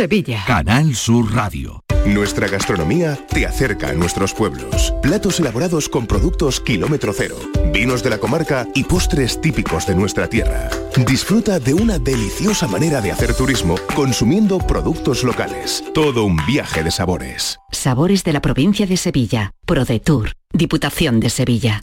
Sevilla. Canal Sur Radio. Nuestra gastronomía te acerca a nuestros pueblos. Platos elaborados con productos kilómetro cero, vinos de la comarca y postres típicos de nuestra tierra. Disfruta de una deliciosa manera de hacer turismo consumiendo productos locales. Todo un viaje de sabores. Sabores de la provincia de Sevilla. ProDetour. Diputación de Sevilla.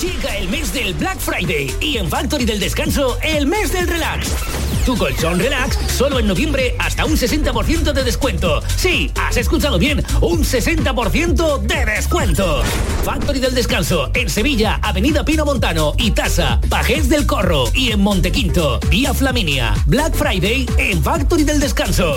Llega el mes del Black Friday y en Factory del Descanso el mes del relax. Tu colchón relax solo en noviembre hasta un 60% de descuento. Sí, has escuchado bien, un 60% de descuento. Factory del Descanso en Sevilla, Avenida Pino Montano y Tasa, Pajés del Corro y en Montequinto, Vía Flaminia. Black Friday en Factory del Descanso.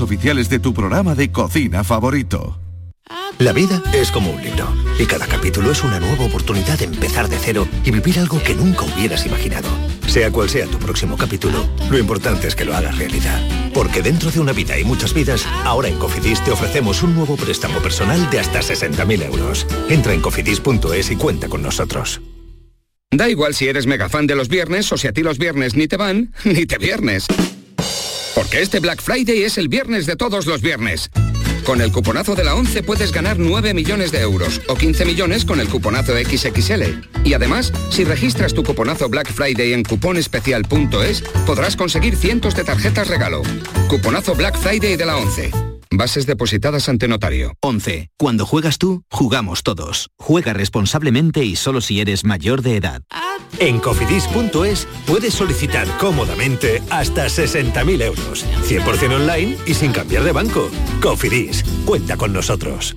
oficiales de tu programa de cocina favorito. La vida es como un libro y cada capítulo es una nueva oportunidad de empezar de cero y vivir algo que nunca hubieras imaginado. Sea cual sea tu próximo capítulo, lo importante es que lo hagas realidad. Porque dentro de una vida y muchas vidas, ahora en Cofidis te ofrecemos un nuevo préstamo personal de hasta 60.000 euros. Entra en cofidis.es y cuenta con nosotros. Da igual si eres mega fan de los viernes o si a ti los viernes ni te van, ni te viernes. Porque este Black Friday es el viernes de todos los viernes. Con el cuponazo de la 11 puedes ganar 9 millones de euros o 15 millones con el cuponazo XXL. Y además, si registras tu cuponazo Black Friday en cuponespecial.es, podrás conseguir cientos de tarjetas regalo. Cuponazo Black Friday de la 11. Bases depositadas ante notario. 11. Cuando juegas tú, jugamos todos. Juega responsablemente y solo si eres mayor de edad. En cofidis.es puedes solicitar cómodamente hasta 60.000 euros, 100% online y sin cambiar de banco. Cofidis, cuenta con nosotros.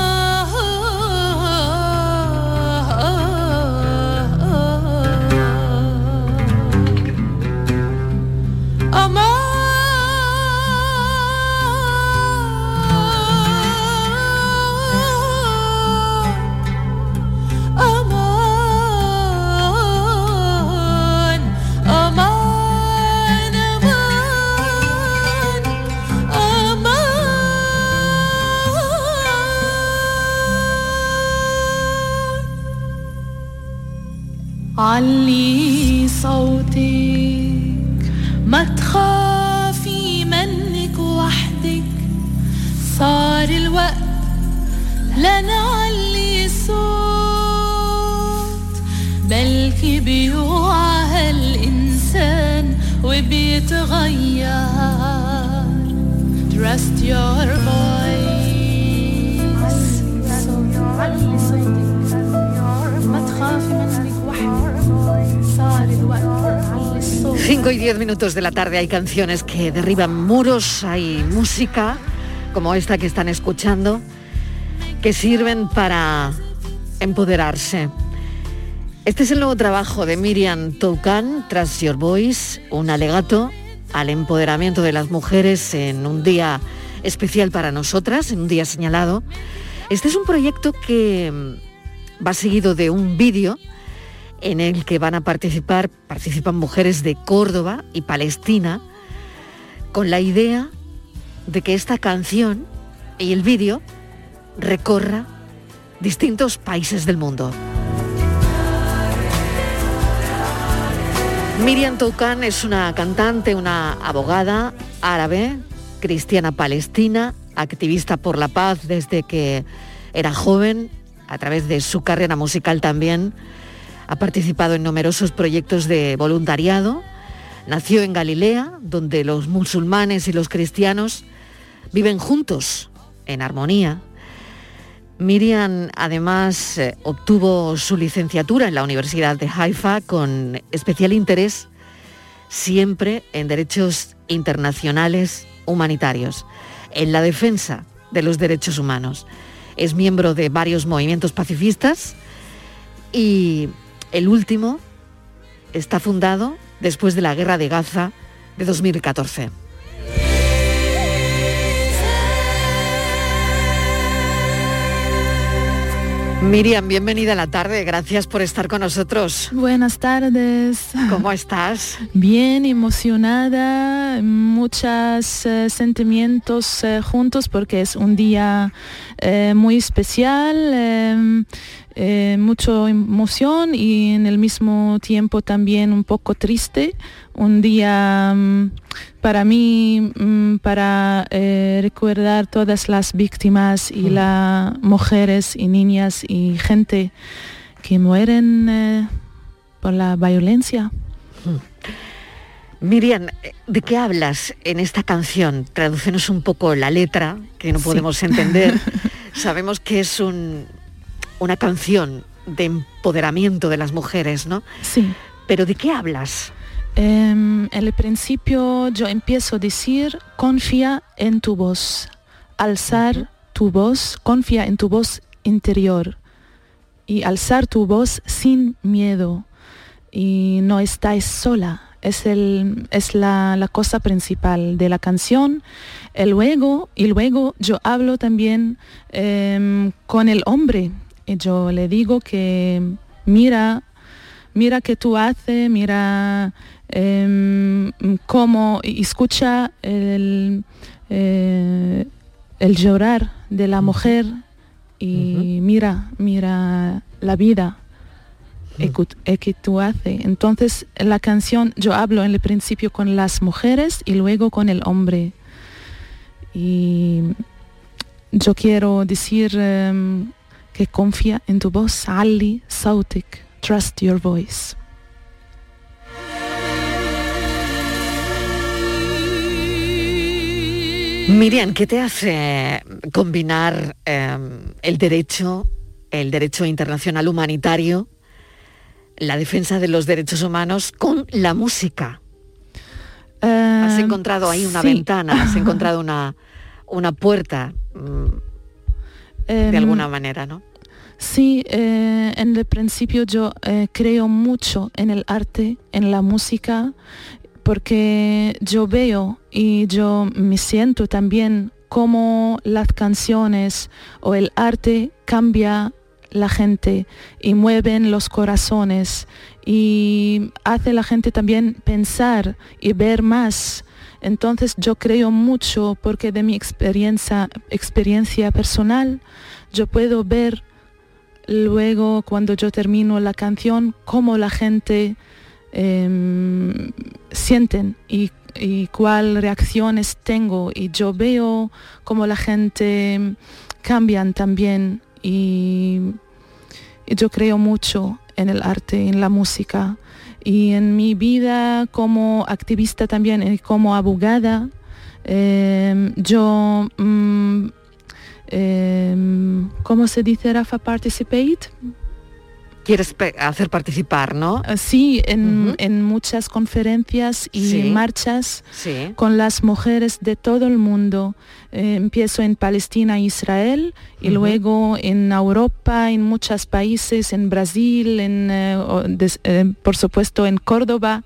علي صوتك. ما تخافي منك وحدك. صار الوقت لنعلي صوت. بلكي بيوعى هالإنسان وبيتغير. Trust your voice 5 y 10 minutos de la tarde hay canciones que derriban muros, hay música como esta que están escuchando que sirven para empoderarse. Este es el nuevo trabajo de Miriam Toucan, Trust Your Voice, un alegato al empoderamiento de las mujeres en un día especial para nosotras, en un día señalado. Este es un proyecto que va seguido de un vídeo en el que van a participar, participan mujeres de Córdoba y Palestina, con la idea de que esta canción y el vídeo recorra distintos países del mundo. Miriam Toucan es una cantante, una abogada árabe, cristiana palestina, activista por la paz desde que era joven, a través de su carrera musical también. Ha participado en numerosos proyectos de voluntariado. Nació en Galilea, donde los musulmanes y los cristianos viven juntos, en armonía. Miriam además eh, obtuvo su licenciatura en la Universidad de Haifa con especial interés siempre en derechos internacionales humanitarios, en la defensa de los derechos humanos. Es miembro de varios movimientos pacifistas y el último está fundado después de la guerra de Gaza de 2014. Miriam, bienvenida a la tarde, gracias por estar con nosotros. Buenas tardes. ¿Cómo estás? Bien emocionada, muchos eh, sentimientos eh, juntos porque es un día eh, muy especial, eh, mucha emoción y en el mismo tiempo también un poco triste. Un día mm, para mí, mm, para eh, recordar todas las víctimas y las mujeres y niñas y gente que mueren eh, por la violencia. Miriam, ¿de qué hablas en esta canción? Tradúcenos un poco la letra, que no Sí. podemos entender. Sabemos que es un- una canción de empoderamiento de las mujeres, ¿no? Sí. Pero ¿de qué hablas? Em, en el principio yo empiezo a decir, confía en tu voz, alzar tu voz, confía en tu voz interior y alzar tu voz sin miedo y no estáis sola. Es, el, es la, la cosa principal de la canción. Y luego, y luego yo hablo también em, con el hombre. Y yo le digo que mira mira qué tú haces, mira em, cómo escucha el, eh, el llorar de la mujer y mira, mira la vida eh, que tú haces. Entonces la canción yo hablo en el principio con las mujeres y luego con el hombre. Y yo quiero decir em, que confía en tu voz, Ali Sautik, trust your voice. Miriam, ¿qué te hace combinar eh, el derecho, el derecho internacional humanitario, la defensa de los derechos humanos con la música? Has Em, encontrado ahí una sí. ventana, has encontrado una, una puerta, mm, de Em, alguna manera, ¿no? Sí, eh, en el principio yo eh, creo mucho en el arte, en la música, porque yo veo y yo me siento también cómo las canciones o el arte cambia la gente y mueven los corazones y hace la gente también pensar y ver más. Entonces yo creo mucho porque de mi experiencia, experiencia personal yo puedo ver luego cuando yo termino la canción cómo la gente em, sienten y, y cuál reacciones tengo y yo veo cómo la gente cambian también y, yo creo mucho en el arte, en la música. Y en mi vida como activista también y como abogada, em, yo, mm, em, ¿cómo se dice, Rafa? Participate quieres hacer participar, ¿no? Ah, sí, en, muchas conferencias y marchas con las mujeres de todo el mundo. Eh, empiezo en Palestina e Israel y luego en Europa, en muchos países, en Brasil, en, eh, eh, por supuesto en Córdoba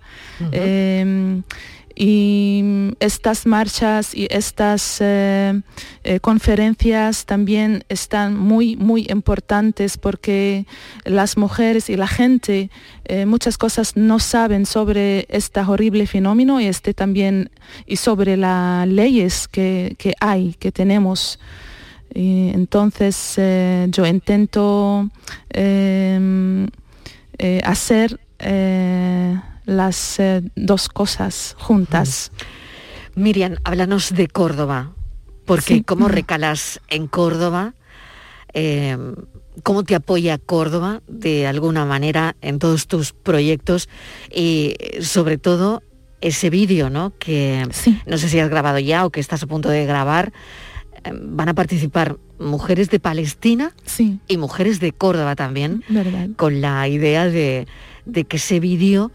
y estas marchas y estas eh, eh, conferencias también están muy muy importantes porque las mujeres y la gente eh, muchas cosas no saben sobre este horrible fenómeno y este también y sobre las leyes que, hay que tenemos. Entonces yo intento hacer las eh, dos cosas juntas. Miriam, háblanos de Córdoba, porque cómo recalas en Córdoba, em, cómo te apoya Córdoba de alguna manera en todos tus proyectos y sobre todo ese vídeo, ¿no? Que no sé si has grabado ya o que estás a punto de grabar. Em, van a participar mujeres de Palestina y mujeres de Córdoba también, con la idea de, de que ese vídeo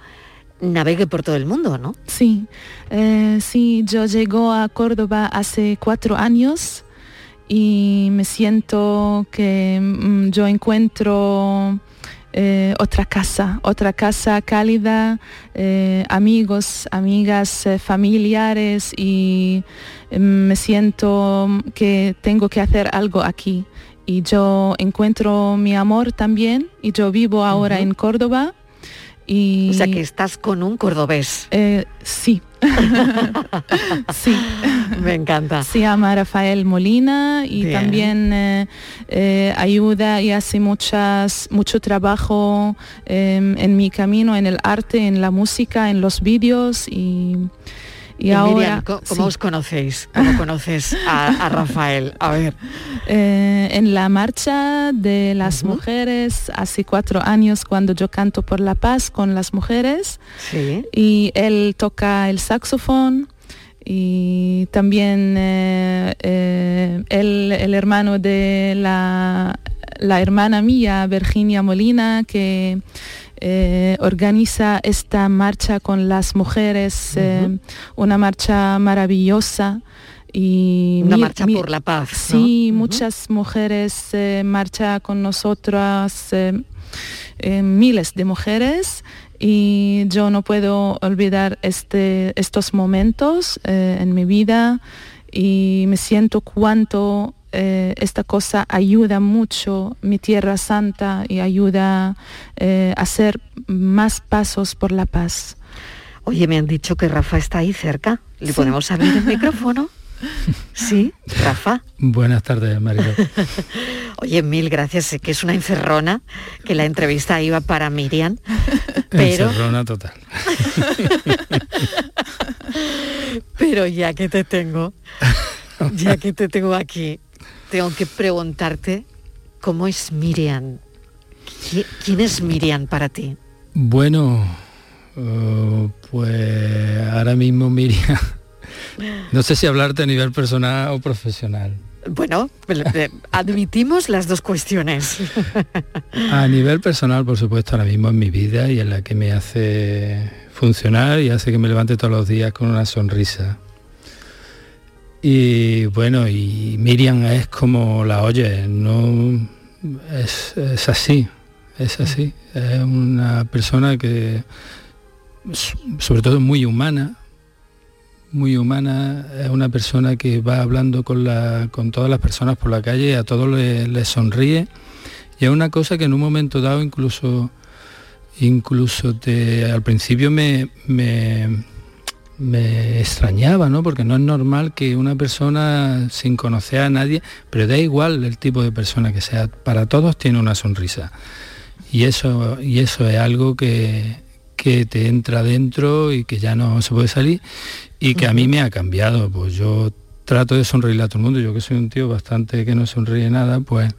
navegue por todo el mundo, ¿no? Sí, eh, sí, yo llego a Córdoba hace cuatro años y me siento que mm, yo encuentro eh, otra casa, otra casa cálida, eh, amigos, amigas, familiares y mm, me siento que tengo que hacer algo aquí. Y yo encuentro mi amor también y yo vivo ahora en Córdoba o sea que estás con un cordobés. Eh, sí. sí. Me encanta. Se llama Rafael Molina y también eh, eh, ayuda y hace muchas, mucho trabajo em, en mi camino, en el arte, en la música, en los vídeos y y, ahora, ¿cómo, os conocéis? ¿Cómo conoces a, Rafael? A ver. Eh, en la marcha de las mujeres hace cuatro años cuando yo canto por la paz con las mujeres. Sí. Y él toca el saxofón y también eh, eh, el hermano de la, la hermana mía, Virginia Molina, que eh, organiza esta marcha con las mujeres, eh, una marcha maravillosa. Y una marcha por la paz. Sí, muchas mujeres eh, marchan con nosotras, miles de mujeres y yo no puedo olvidar este, estos momentos en mi vida y me siento cuánto eh, esta cosa ayuda mucho mi tierra santa y ayuda eh, a hacer más pasos por la paz. Oye, me han dicho que Rafa está ahí cerca. ¿Le podemos abrir el micrófono? Sí, Rafa. Buenas tardes, María. Oye, mil gracias. Sé que es una encerrona, que la entrevista iba para Miriam, pero... Encerrona total. pero ya que te tengo, ya que te tengo aquí, tengo que preguntarte cómo es Miriam. ¿Quién es Miriam para ti? Bueno, uh, pues ahora mismo Miriam, no sé si hablarte a nivel personal o profesional. Bueno, eh, admitimos las dos cuestiones. A nivel personal, por supuesto, ahora mismo en mi vida y en la que me hace funcionar y hace que me levante todos los días con una sonrisa. Y bueno, y Miriam es como la oye, no es, así, es así. Es una persona que sobre todo muy humana, muy humana, es una persona que va hablando con, la, con todas las personas por la calle, a todos les, sonríe. Y es una cosa que en un momento dado incluso, incluso te, al principio me me extrañaba, ¿no? Porque no es normal que una persona sin conocer a nadie, pero da igual el tipo de persona que sea, para todos tiene una sonrisa. Y eso, y eso es algo que, que te entra dentro y que ya no se puede salir y que a mí me ha cambiado. Pues yo trato de sonreírle a todo el mundo, yo que soy un tío bastante que no sonríe nada, pues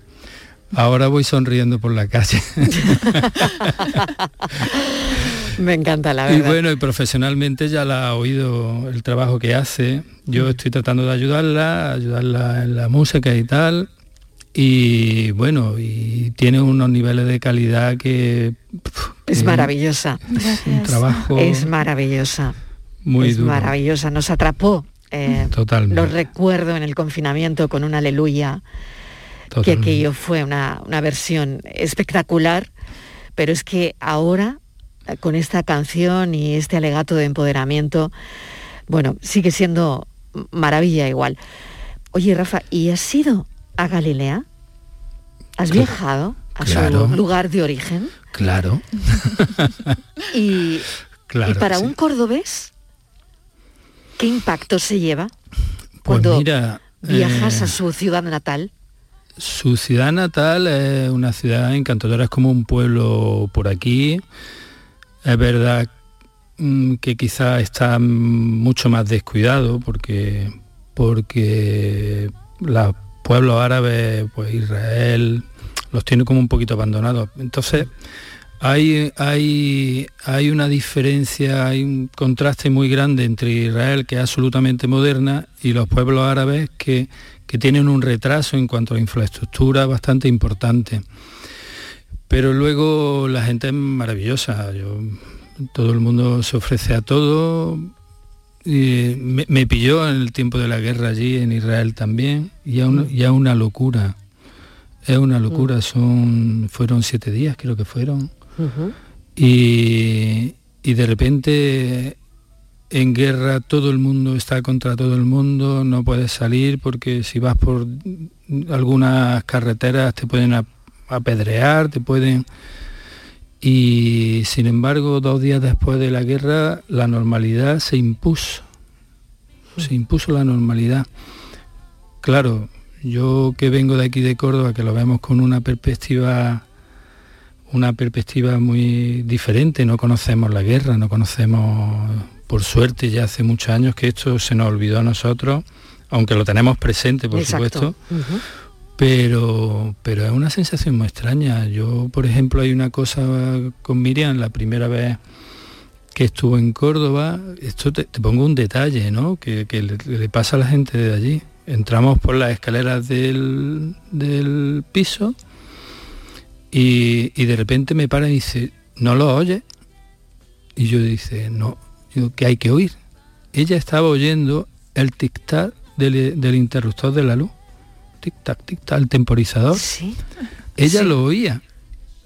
Ahora voy sonriendo por la calle. Me encanta la verdad. Y bueno, y profesionalmente ya la ha oído el trabajo que hace. Yo estoy tratando de ayudarla, ayudarla en la música y tal. Y bueno, y tiene unos niveles de calidad que... es maravillosa. Un trabajo... Es maravillosa. Muy es maravillosa. Nos atrapó. Eh, Totalmente. Lo recuerdo en el confinamiento con un aleluya. Que aquello fue una, una versión espectacular. Pero es que ahora con esta canción y este alegato de empoderamiento, bueno, sigue siendo maravilla igual. Oye, Rafa, ¿y has ido a Galilea? ¿Has viajado a Claro. su lugar de origen? Claro. Y, Claro y para sí. un cordobés, ¿qué impacto se lleva Pues cuando mira, viajas eh, a su ciudad natal? Su ciudad natal es una ciudad encantadora, es como un pueblo por aquí. Es verdad mm, que quizá está mucho más descuidado porque, porque los pueblos árabes, pues Israel, los tiene como un poquito abandonados. Entonces, hay, hay, hay una diferencia, hay un contraste muy grande entre Israel, que es absolutamente moderna, y los pueblos árabes que, que tienen un retraso en cuanto a la infraestructura bastante importante. Pero luego la gente es maravillosa, yo- todo el mundo se ofrece a todo. Y me, me pilló en el tiempo de la guerra allí, en Israel también, y es una, y es una locura. Es una locura, son, fueron siete días, creo que fueron. Y, y de repente en guerra todo el mundo está contra todo el mundo, no puedes salir porque si vas por algunas carreteras te pueden apedrear, te pueden... Y sin embargo, dos días después de la guerra, la normalidad se impuso. Se impuso la normalidad. Claro, yo que vengo de aquí de Córdoba, que lo vemos con una perspectiva una perspectiva muy diferente, no conocemos la guerra, no conocemos, por suerte ya hace muchos años que esto se nos olvidó a nosotros, aunque lo tenemos presente, por Exacto. supuesto, pero, pero es una sensación muy extraña. Yo, por ejemplo, hay una cosa con Miriam, la primera vez que estuvo en Córdoba, esto te, pongo un detalle, ¿no? Que, que le, pasa a la gente de allí. Entramos por las escaleras del, del piso y, y de repente me para y dice, ¿no lo oyes? Y yo dice, no, Digo, que hay que oír. Ella estaba oyendo el tic-tac del, del interruptor de la luz. Tic-tac, tic-tac, el temporizador. Sí. Ella Sí. lo oía.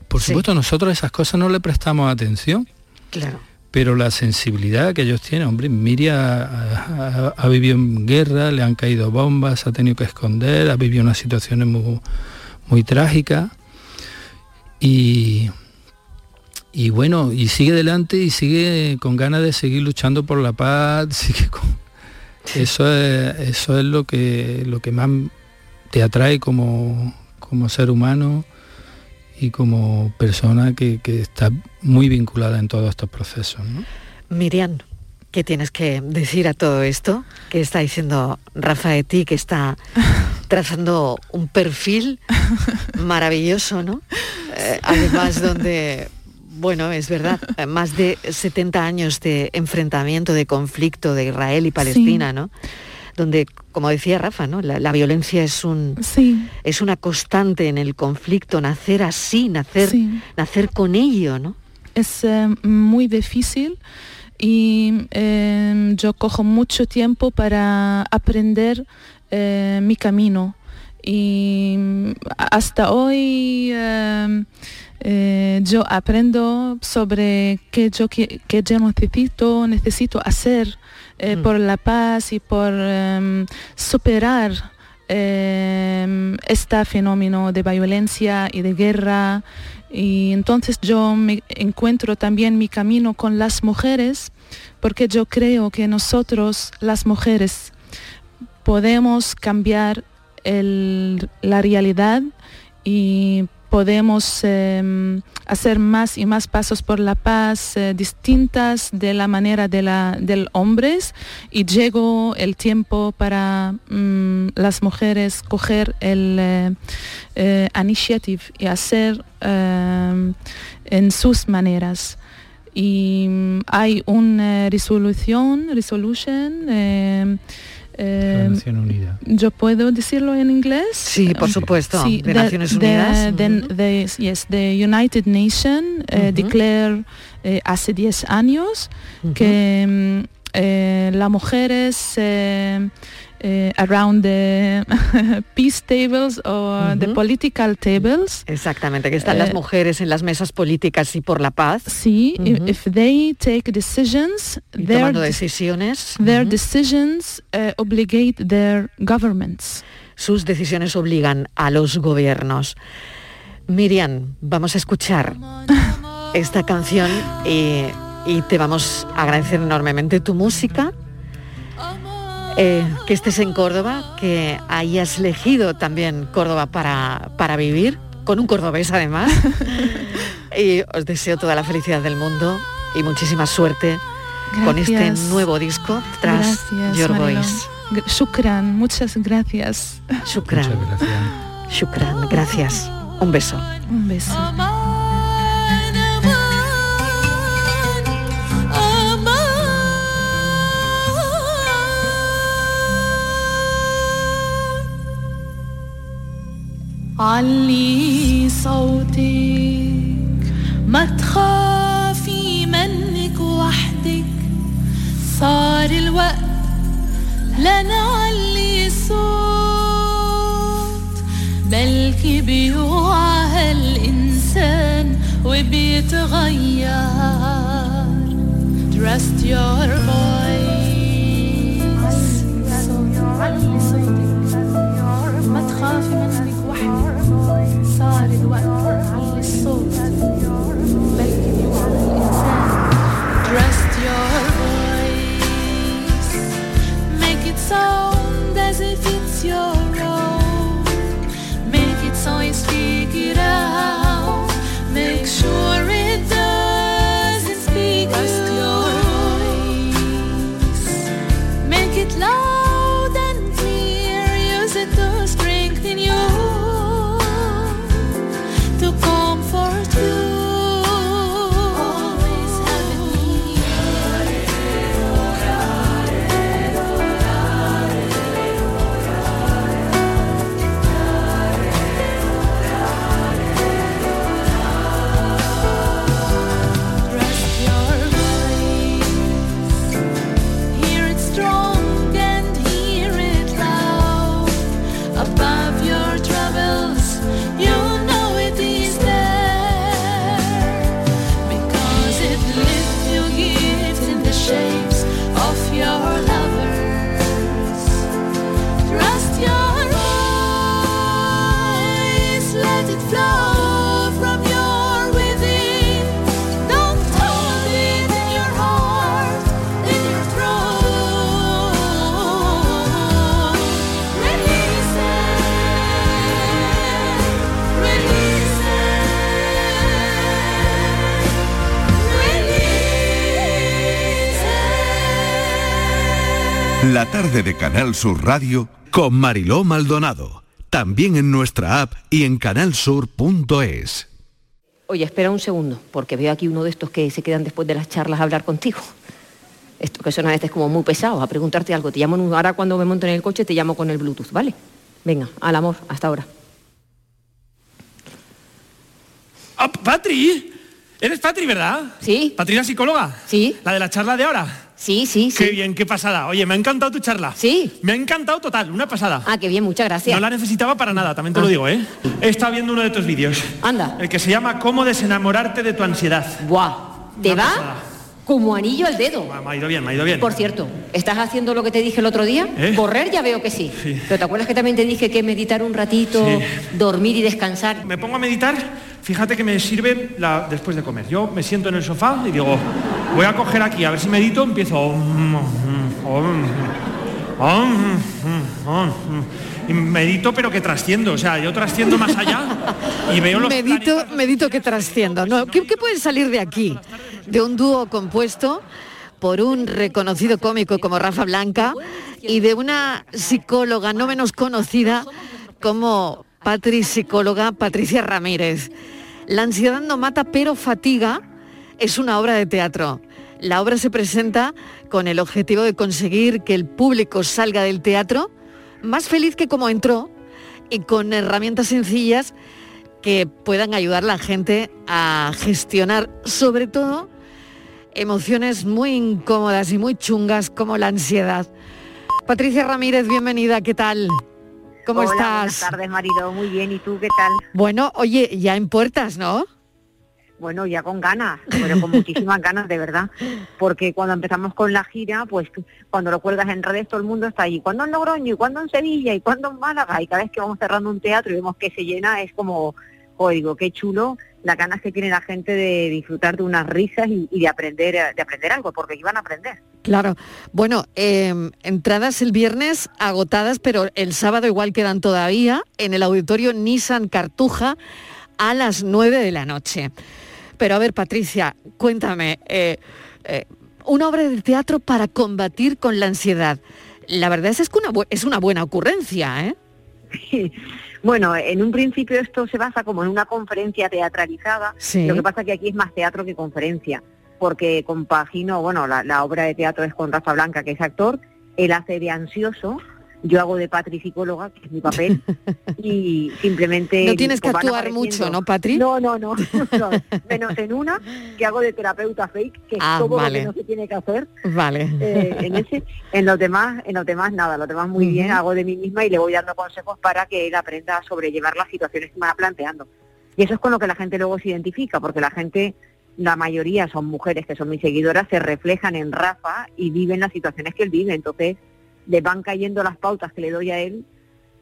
Por Sí. supuesto, nosotros esas cosas no le prestamos atención, Claro. pero la sensibilidad que ellos tienen, hombre, Miriam ha, ha- ha vivido en guerra, le han caído bombas, ha tenido que esconder, ha vivido unas situaciones muy, muy trágicas y, y bueno, y sigue adelante y sigue con ganas de seguir luchando por la paz, sigue con- eso es, eso es lo que lo que más te atrae como, como ser humano y como persona que, que está muy vinculada en todos estos procesos. ¿no? Miriam, ¿qué tienes que decir a todo esto? que está diciendo Rafa de ti, que está trazando un perfil maravilloso, ¿no? Eh, además, donde, bueno, es verdad, más de 70 años de enfrentamiento, de conflicto de Israel y Palestina, ¿no? Donde, como decía Rafa, ¿no? La, la violencia es un es una constante en el conflicto, nacer así, nacer, Sí. nacer con ello, ¿no? Es eh, muy difícil y eh, yo cojo mucho tiempo para aprender eh, mi camino. Y hasta hoy eh, eh, yo aprendo sobre qué yo, qui- qué yo necesito, necesito hacer eh, por la paz y por em, superar em, este fenómeno de violencia y de guerra. Y entonces yo me encuentro también mi camino con las mujeres, porque yo creo que nosotros, las mujeres, podemos cambiar el- la realidad y podemos em, hacer más y más pasos por la paz eh, distintas de la manera de la, del hombres y llegó el tiempo para mm, las mujeres coger el, eh, eh, initiative y hacer eh, en sus maneras. Y mm, hay una resolución, resolution, eh, eh, Nación Unida. yo puedo decirlo en inglés. Sí, por supuesto, de the- Naciones the- Unidas. the- the- yes, the United Nations eh, Ujú. declare eh, hace 10 años que mm, eh, las mujeres eh, around the peace tables o the Ujú. political tables Exactamente, que están las Eh, mujeres en las mesas políticas y por la paz. Sí, if- they take decisions, Y their, decisiones. their decisions eh, obligate their governments. Sus decisiones obligan a los gobiernos. Miriam, vamos a escuchar esta canción y, y te vamos a agradecer enormemente tu música, eh, que estés en Córdoba, que hayas elegido también Córdoba para, para vivir, con un cordobés además. y os deseo toda la felicidad del mundo y muchísima suerte con este Gracias. nuevo disco tras Gracias, Your. Voice. Shukran, muchas gracias. Shukran. Shukran, gracias. Un beso. Un beso. علي صوتك. ما تخافي منك وحدك. صار الوقت لنعلي الصوت بلكي بيوعى هالإنسان وبيتغير. Trust your voice. علي صوتك ما تخافي منك sound as if it's your Canal Sur Radio con Mariló Maldonado. También en nuestra app y en canalsur.es. Oye, espera un segundo, porque veo aquí uno de estos que se quedan después de las charlas a hablar contigo. Esto que son a veces como muy pesados, a preguntarte algo. Te llamo en un- ahora cuando me monto en el coche, te llamo con el Bluetooth, ¿vale? Venga, al amor, hasta ahora. Ah, Patri, eres Patri, ¿verdad? Sí. ¿Patri la psicóloga? Sí. ¿La de la charla de ahora? Sí, sí, sí. Qué bien, qué pasada. Oye, me ha encantado tu charla. Sí. Me ha encantado total, una pasada. Ah, qué bien, muchas gracias. No la necesitaba para nada, también te lo digo, ¿eh? Estado viendo uno de tus vídeos. Anda. El que se llama Cómo desenamorarte de tu ansiedad. Buah, ¿te Una va? pasada. Como anillo al dedo. Me ha ido bien, me ha ido bien. Por cierto, ¿estás haciendo lo que te dije el otro día? ¿Eh? Correr ya veo que sí. Pero ¿te acuerdas que también te dije que meditar un ratito, Sí. dormir y descansar? Me pongo a meditar, fíjate que me sirve la- después de comer. Yo me siento en el sofá y digo, voy a coger aquí, a ver si medito, empiezo... y medito pero que trasciendo, o sea, yo trasciendo más allá y veo los medito, medito que trasciendo. No, ¿qué, qué puede salir de aquí? De un dúo compuesto por un reconocido cómico como Rafa Blanca y de una psicóloga no menos conocida como Patri psicóloga Patricia Ramírez. La ansiedad no mata pero fatiga es una obra de teatro. La obra se presenta con el objetivo de conseguir que el público salga del teatro más feliz que como entró y con herramientas sencillas que puedan ayudar a la gente a gestionar sobre todo emociones muy incómodas y muy chungas como la ansiedad. Patricia Ramírez, bienvenida, ¿qué tal? ¿Cómo Hola, estás? Buenas tardes, marido. Muy bien. ¿Y tú qué tal? Bueno, oye, ya en puertas, ¿no? Bueno, ya con ganas, pero con muchísimas ganas, de verdad. Porque cuando empezamos con la gira, pues cuando lo cuelgas en redes, todo el mundo está allí. ¿Cuándo en Logroño? ¿Y cuándo en Sevilla? ¿Y cuándo en Málaga? Y cada vez que vamos cerrando un teatro y vemos que se llena, es como, joder, digo, qué chulo las ganas que tiene la gente de disfrutar de unas risas y, de aprender de aprender algo, porque iban a aprender. Claro. Bueno, eh, entradas el viernes agotadas, pero el sábado igual quedan todavía en el auditorio Nissan Cartuja a las 9 de la noche. Pero a ver, Patricia, cuéntame, eh, eh, una obra de teatro para combatir con la ansiedad. La verdad es que una es una buena ocurrencia, ¿eh? Bueno, en un principio esto se basa como en una conferencia teatralizada. Sí. Lo que pasa que aquí es más teatro que conferencia, porque compagino, bueno, la, la obra de teatro es con Rafa Blanca, que es actor, él hace de ansioso, yo hago de Patri psicóloga, que es mi papel, y simplemente... No tienes que pues, actuar mucho, ¿no, Patri? No, no, no, no, menos en una que hago de terapeuta fake, que es Ah, todo vale. lo que no se tiene que hacer. Vale. Eh, en ese, en los demás, en los demás nada, los demás muy bien, hago de mí misma y le voy dando consejos para que él aprenda a sobrellevar las situaciones que me va planteando. Y eso es con lo que la gente luego se identifica, porque la gente, la mayoría son mujeres que son mis seguidoras, se reflejan en Rafa y viven las situaciones que él vive. Entonces, le van cayendo las pautas que le doy a él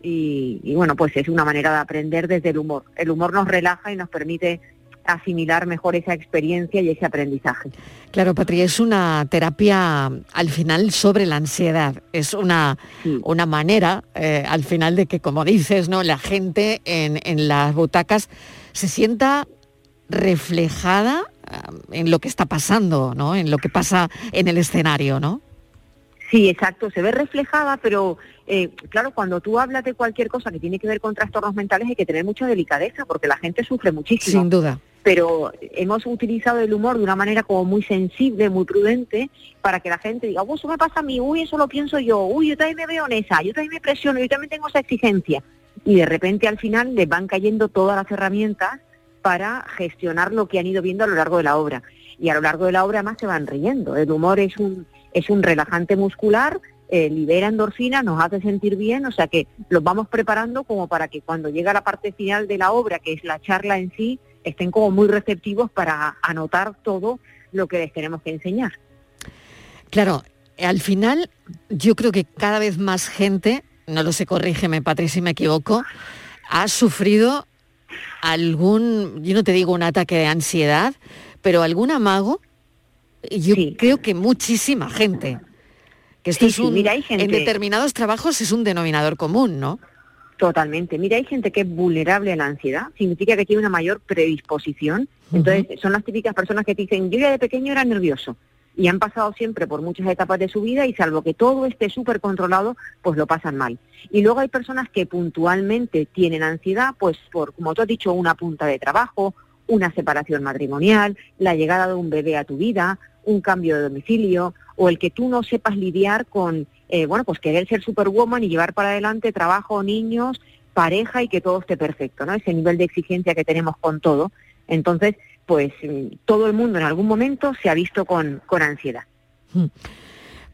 y, y bueno, pues es una manera de aprender desde el humor. El humor nos relaja y nos permite asimilar mejor esa experiencia y ese aprendizaje. Claro, Patri, es una terapia al final sobre la ansiedad. Es una, una manera eh, al final de que, como dices, ¿no? la gente en, en las butacas se sienta reflejada ah, en lo que está pasando, ¿no? En lo que pasa en el escenario, ¿no? Sí, exacto, se ve reflejada, pero eh, claro, cuando tú hablas de cualquier cosa que tiene que ver con trastornos mentales hay que tener mucha delicadeza porque la gente sufre muchísimo. Sin duda. Pero hemos utilizado el humor de una manera como muy sensible, muy prudente, para que la gente diga, "Oh, eso me pasa a mí, uy, eso lo pienso yo, uy, yo también me veo en esa, yo también me presiono, yo también tengo esa exigencia. Y de repente al final les van cayendo todas las herramientas para gestionar lo que han ido viendo a lo largo de la obra. Y a lo largo de la obra más se van riendo. El humor es un, es un relajante muscular, eh, libera endorfinas, nos hace sentir bien, o sea que los vamos preparando como para que cuando llega la parte final de la obra, que es la charla en sí, estén como muy receptivos para anotar todo lo que les tenemos que enseñar. Claro, al final yo creo que cada vez más gente, no lo sé, corrígeme, Patri, si me equivoco, ha sufrido algún, yo no te digo un ataque de ansiedad, pero algún amago, yo creo que muchísima gente. Que esto Sí, es un, mira, hay gente- en determinados trabajos es un denominador común, ¿no? Totalmente. Mira, hay gente que es vulnerable a la ansiedad, significa que tiene una mayor predisposición. Entonces, son las típicas personas que te dicen, yo ya de pequeño era nervioso. Y han pasado siempre por muchas etapas de su vida y salvo que todo esté súper controlado, pues lo pasan mal. Y luego hay personas que puntualmente tienen ansiedad, pues por, como tú has dicho, una punta de trabajo, una separación matrimonial, la llegada de un bebé a tu vida, un cambio de domicilio, o el que tú no sepas lidiar con, eh, bueno, pues querer ser superwoman y llevar para adelante trabajo, niños, pareja y que todo esté perfecto, ¿no? Ese nivel de exigencia que tenemos con todo. Entonces, pues mm, todo el mundo en algún momento se ha visto con, con ansiedad.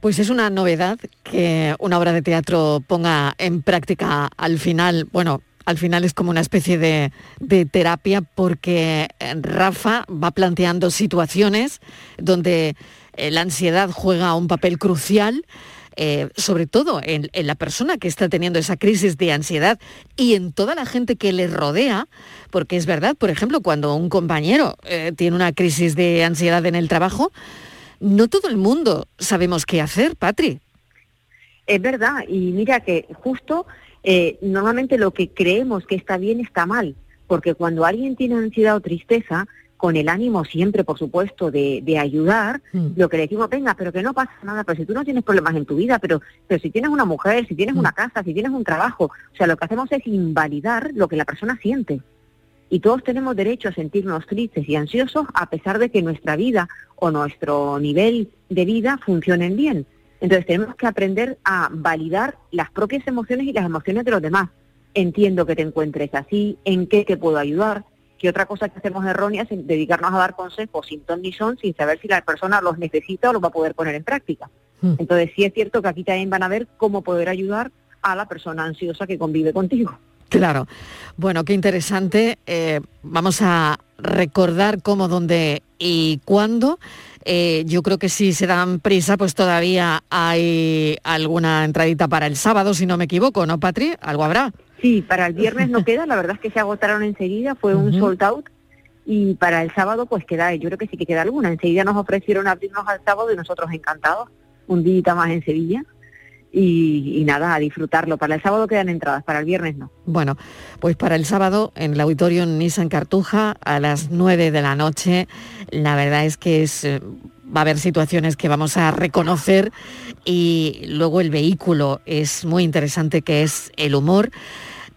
Pues es una novedad que una obra de teatro ponga en práctica al final, bueno, al final es como una especie de, de terapia porque eh, Rafa va planteando situaciones donde eh, la ansiedad juega un papel crucial, eh, sobre todo en, la persona que está teniendo esa crisis de ansiedad y en toda la gente que le rodea, porque es verdad, por ejemplo, cuando un compañero tiene una crisis de ansiedad en el trabajo, no todo el mundo sabemos qué hacer, Patri. Es verdad, y mira que justo eh, normalmente lo que creemos que está bien está mal, porque cuando alguien tiene ansiedad o tristeza, con el ánimo siempre, por supuesto, de, de ayudar, lo que le decimos, venga, pero que no pasa nada, pero si tú no tienes problemas en tu vida, pero, pero si tienes una mujer, si tienes una casa, si tienes un trabajo, o sea, lo que hacemos es invalidar lo que la persona siente. Y todos tenemos derecho a sentirnos tristes y ansiosos a pesar de que nuestra vida o nuestro nivel de vida funcionen bien. Entonces tenemos que aprender a validar las propias emociones y las emociones de los demás. Entiendo que te encuentres así, en qué te puedo ayudar, que otra cosa que hacemos errónea es dedicarnos a dar consejos sin ton ni son, sin saber si la persona los necesita o los va a poder poner en práctica. Entonces sí es cierto que aquí también van a ver cómo poder ayudar a la persona ansiosa que convive contigo. Claro. Bueno, qué interesante. Eh, vamos a recordar cómo, dónde y cuándo. Eh, yo creo que si se dan prisa, pues todavía hay alguna entradita para el sábado, si no me equivoco, ¿no, Patri? Algo habrá. Sí, para el viernes no queda, la verdad es que se agotaron enseguida, fue un Ujú. sold out y para el sábado pues queda, yo creo que sí que queda alguna. Enseguida nos ofrecieron abrirnos al sábado y nosotros encantados, un día más en Sevilla y, y nada, a disfrutarlo. Para el sábado quedan entradas, para el viernes no. Bueno, pues para el sábado en el auditorio Nissan Cartuja a las 9 de la noche, la verdad es que es, eh, va a haber situaciones que vamos a reconocer y luego el vehículo es muy interesante que es el humor.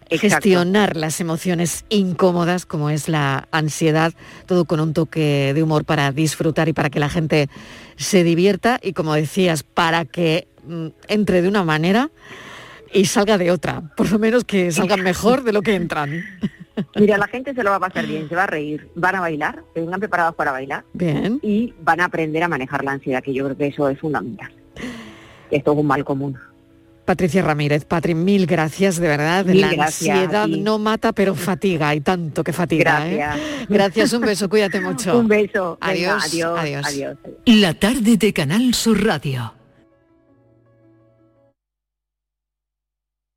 Exacto. gestionar las emociones incómodas como es la ansiedad, todo con un toque de humor para disfrutar y para que la gente se divierta y como decías, para que entre de una manera y salga de otra, por lo menos que salgan mejor de lo que entran. Mira, la gente se lo va a pasar bien, se va a reír, van a bailar, que vengan preparados para bailar Bien. y van a aprender a manejar la ansiedad, que yo creo que eso es fundamental. Esto es un mal común. Patricia Ramírez, Patri, mil gracias, de verdad. Mil la gracias ansiedad no mata, pero fatiga, hay tanto que fatiga. ¿eh? Gracias. Gracias, un beso, cuídate mucho. Un beso. Venga, Adiós, adiós, adiós. adiós. La tarde de Canal Sur Radio.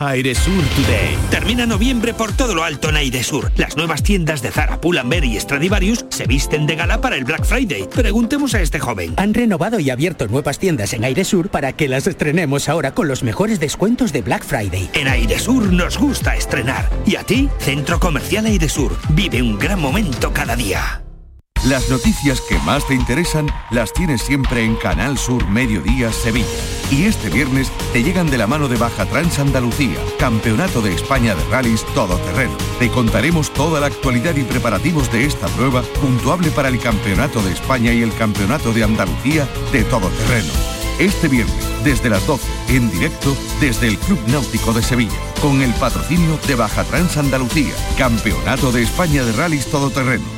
Airesur Today. Termina noviembre por todo lo alto en Airesur. Las nuevas tiendas de Zara, Pull&Bear y Stradivarius se visten de gala para el Black Friday. Preguntemos a este joven. Han renovado y abierto nuevas tiendas en Airesur para que las estrenemos ahora con los mejores descuentos de Black Friday. En Airesur nos gusta estrenar. ¿Y a ti? Centro Comercial Airesur. Vive un gran momento cada día. Las noticias que más te interesan las tienes siempre en Canal Sur Mediodía Sevilla. Y este viernes te llegan de la mano de Baja Trans Andalucía, Campeonato de España de Rallys Todoterreno. Te contaremos toda la actualidad y preparativos de esta prueba, puntuable para el Campeonato de España y el Campeonato de Andalucía de Todoterreno. Este viernes, desde las 12, en directo desde el Club Náutico de Sevilla, con el patrocinio de Baja Trans Andalucía, Campeonato de España de Rallys Todoterreno.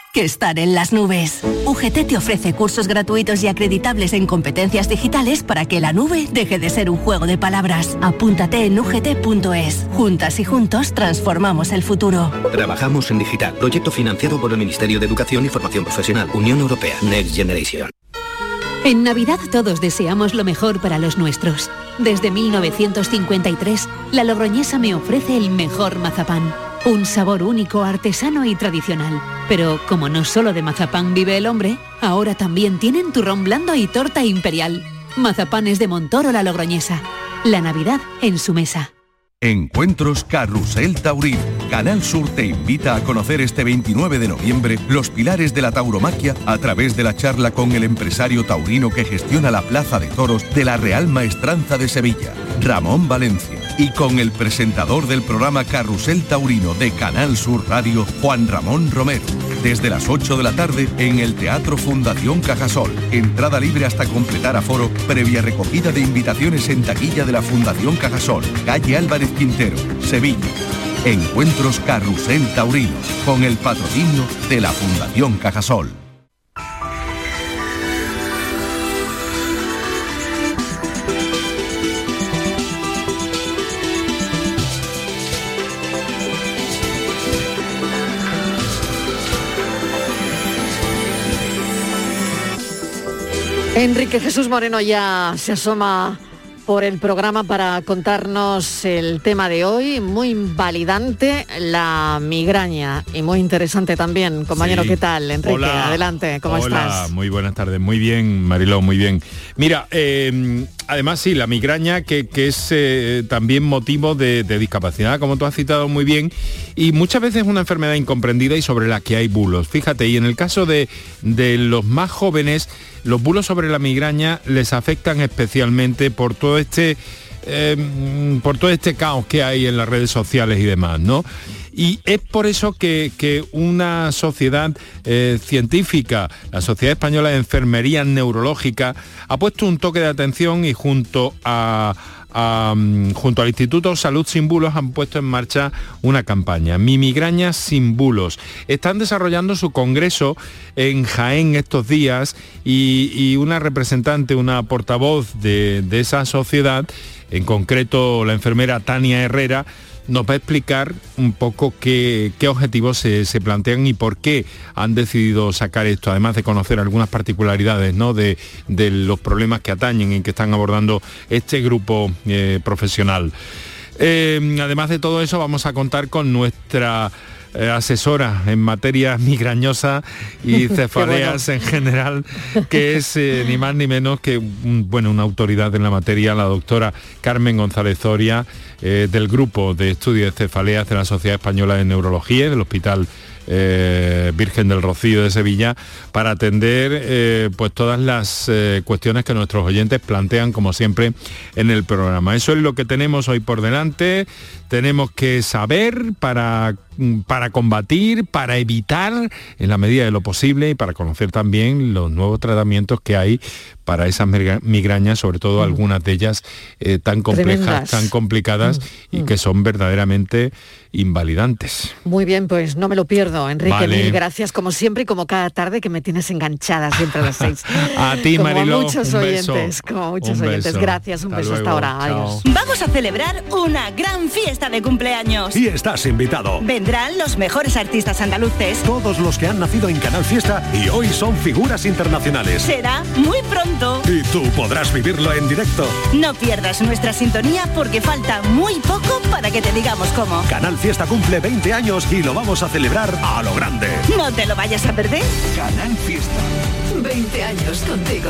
que estar en las nubes. UGT te ofrece cursos gratuitos y acreditables en competencias digitales para que la nube deje de ser un juego de palabras. Apúntate en ugt.es. Juntas y juntos transformamos el futuro. Trabajamos en digital. Proyecto financiado por el Ministerio de Educación y Formación Profesional. Unión Europea. Next Generation. En Navidad todos deseamos lo mejor para los nuestros. Desde 1953, la Logroñesa me ofrece el mejor mazapán. Un sabor único, artesano y tradicional. Pero como no solo de mazapán vive el hombre, ahora también tienen turrón blando y torta imperial. Mazapanes de Montoro la Logroñesa. La Navidad en su mesa. Encuentros Carrusel Taurino. Canal Sur te invita a conocer este 29 de noviembre los pilares de la tauromaquia a través de la charla con el empresario taurino que gestiona la Plaza de Toros de la Real Maestranza de Sevilla, Ramón Valencia, y con el presentador del programa Carrusel Taurino de Canal Sur Radio, Juan Ramón Romero. Desde las 8 de la tarde en el Teatro Fundación Cajasol. Entrada libre hasta completar aforo, previa recogida de invitaciones en taquilla de la Fundación Cajasol, calle Álvarez Quintero, Sevilla. Encuentros Carrusel Taurino, con el patrocinio de la Fundación Cajasol. Enrique Jesús Moreno ya se asoma por el programa para contarnos el tema de hoy, muy invalidante, la migraña y muy interesante también. Compañero, Sí. ¿qué tal? Enrique, Hola. adelante, ¿cómo Hola, estás? Muy buenas tardes, muy bien, Mariló, muy bien. Mira, eh, además sí, la migraña que, que es eh, también motivo de, de discapacidad, como tú has citado muy bien, y muchas veces es una enfermedad incomprendida y sobre la que hay bulos. Fíjate, y en el caso de, de los más jóvenes, los bulos sobre la migraña les afectan especialmente por todo este eh, por todo este caos que hay en las redes sociales y demás, ¿no? Y es por eso que, que una sociedad eh, científica, la Sociedad Española de Enfermería Neurológica, ha puesto un toque de atención y junto a, junto al Instituto Salud Sin Bulos han puesto en marcha una campaña, Mi migraña sin bulos. Están desarrollando su congreso en Jaén estos días y, una representante, una portavoz de esa sociedad, en concreto la enfermera Tania Herrera, nos va a explicar un poco qué, qué objetivos se, se plantean y por qué han decidido sacar esto, además de conocer algunas particularidades ¿no? de, de los problemas que atañen y que están abordando este grupo eh, profesional. Eh, además de todo eso, vamos a contar con nuestra eh, asesora en materia migrañosa y cefaleas en general, que es eh, ni más ni menos que un- bueno, una autoridad en la materia, la doctora Carmen González Zoria, eh, del grupo de estudios de cefaleas de la Sociedad Española de Neurología, del Hospital eh, Virgen del Rocío de Sevilla, para atender eh, pues todas las eh, cuestiones que nuestros oyentes plantean, como siempre, en el programa. Eso es lo que tenemos hoy por delante. Tenemos que saber para, para combatir, para evitar en la medida de lo posible y para conocer también los nuevos tratamientos que hay para esas migra- migrañas, sobre todo algunas de ellas eh, tan complejas, Tremendas. tan complicadas y que son verdaderamente invalidantes. Muy bien, pues no me lo pierdo, Enrique. Vale. Mil gracias, como siempre y como cada tarde que me tienes enganchada siempre a las seis. A ti, como Mariló, a muchos un beso. oyentes, como muchos Un oyentes. beso. Gracias, un Hasta beso hasta luego. ahora. Adiós. Vamos a celebrar una gran fiesta de cumpleaños. Y estás invitado. Vendrán los mejores artistas andaluces. Todos los que han nacido en Canal Fiesta y hoy son figuras internacionales. Será muy pronto. Y tú podrás vivirlo en directo. No pierdas nuestra sintonía porque falta muy poco para que te digamos cómo. Canal Fiesta cumple 20 años y lo vamos a celebrar a lo grande. No te lo vayas a perder. Canal Fiesta. 20 años contigo.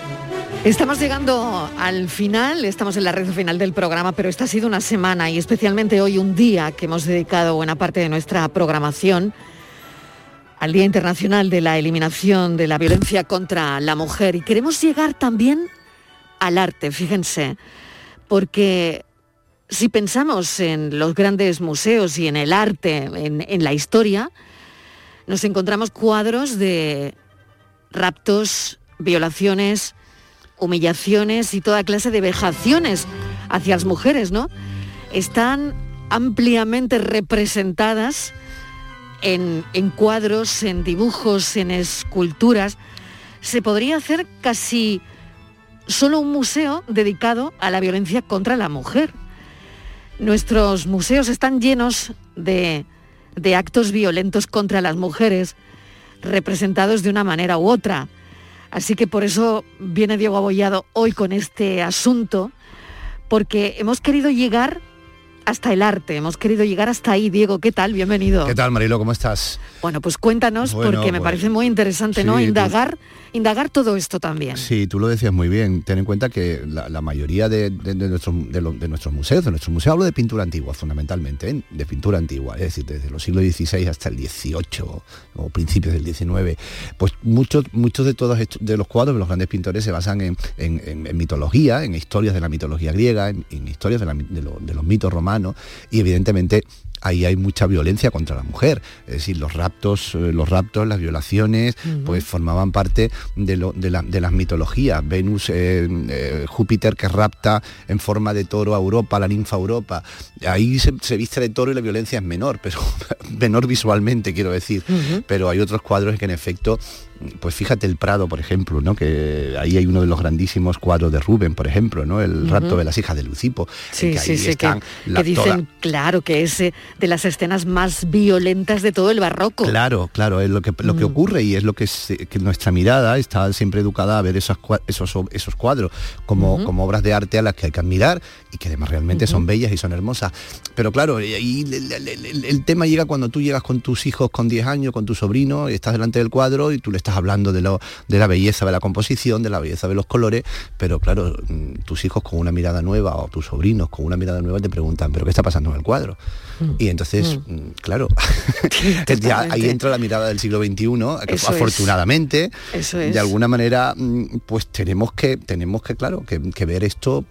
Estamos llegando al final, estamos en la red final del programa, pero esta ha sido una semana y especialmente hoy un día que hemos dedicado buena parte de nuestra programación al Día Internacional de la Eliminación de la Violencia contra la Mujer. Y queremos llegar también al arte, fíjense, porque si pensamos en los grandes museos y en el arte, en, la historia, nos encontramos cuadros de raptos, violaciones, humillaciones y toda clase de vejaciones hacia las mujeres, ¿no? Están ampliamente representadas en, cuadros, en dibujos, en esculturas. Se podría hacer casi solo un museo dedicado a la violencia contra la mujer. Nuestros museos están llenos de, de actos violentos contra las mujeres, representados de una manera u otra. Así que por eso viene Diego Abollado hoy con este asunto, porque hemos querido llegar hasta el arte. Hemos querido llegar hasta ahí. Diego, ¿qué tal? Bienvenido. ¿Qué tal, Marilo? ¿Cómo estás? Bueno, pues cuéntanos, porque me pues, parece muy interesante, ¿no? Indagar, indagar todo esto también. Sí, tú lo decías muy bien. Ten en cuenta que la, mayoría de, nuestros, de, nuestros museos, de nuestros museos, hablo de pintura antigua, fundamentalmente, ¿eh? de pintura antigua, es decir, desde los siglos XVI hasta el XVIII o principios del XIX, pues muchos, muchos de todos de los cuadros de los grandes pintores se basan en, mitología, en historias de la mitología griega, en, historias de, de los mitos romanos y evidentemente ahí hay mucha violencia contra la mujer. Es decir, los raptos, eh, los raptos, las violaciones, pues formaban parte de, las mitologías. Venus, eh, eh, Júpiter que rapta en forma de toro a Europa, la ninfa Europa. Ahí se, viste de toro y la violencia es menor, pero menor visualmente, quiero decir. Pero hay otros cuadros que en efecto pues fíjate el Prado, por ejemplo, ¿no? que ahí hay uno de los grandísimos cuadros de Rubén, por ejemplo, ¿no? el rapto de las hijas de Lucipo. Sí, sí, sí, que, dicen, claro, que es eh, de las escenas más violentas de todo el barroco. Claro, claro, es lo que, lo que mm. ocurre y es lo que, nuestra mirada está siempre educada a ver esos, esos, esos cuadros como, como obras de arte a las que hay que admirar y que además realmente son bellas y son hermosas. Pero claro, ahí el, el, tema llega cuando tú llegas con tus hijos con 10 años, con tu sobrino, y estás delante del cuadro y tú le estás hablando de, lo, de la belleza de la composición, de la belleza de los colores, pero claro, mm, tus hijos con una mirada nueva o tus sobrinos con una mirada nueva te preguntan, ¿pero qué está pasando en el cuadro? Mm. Y entonces, mm. claro, ya ahí entra la mirada del siglo XXI, que afortunadamente, de alguna manera, pues tenemos que, tenemos que, claro, que, ver esto,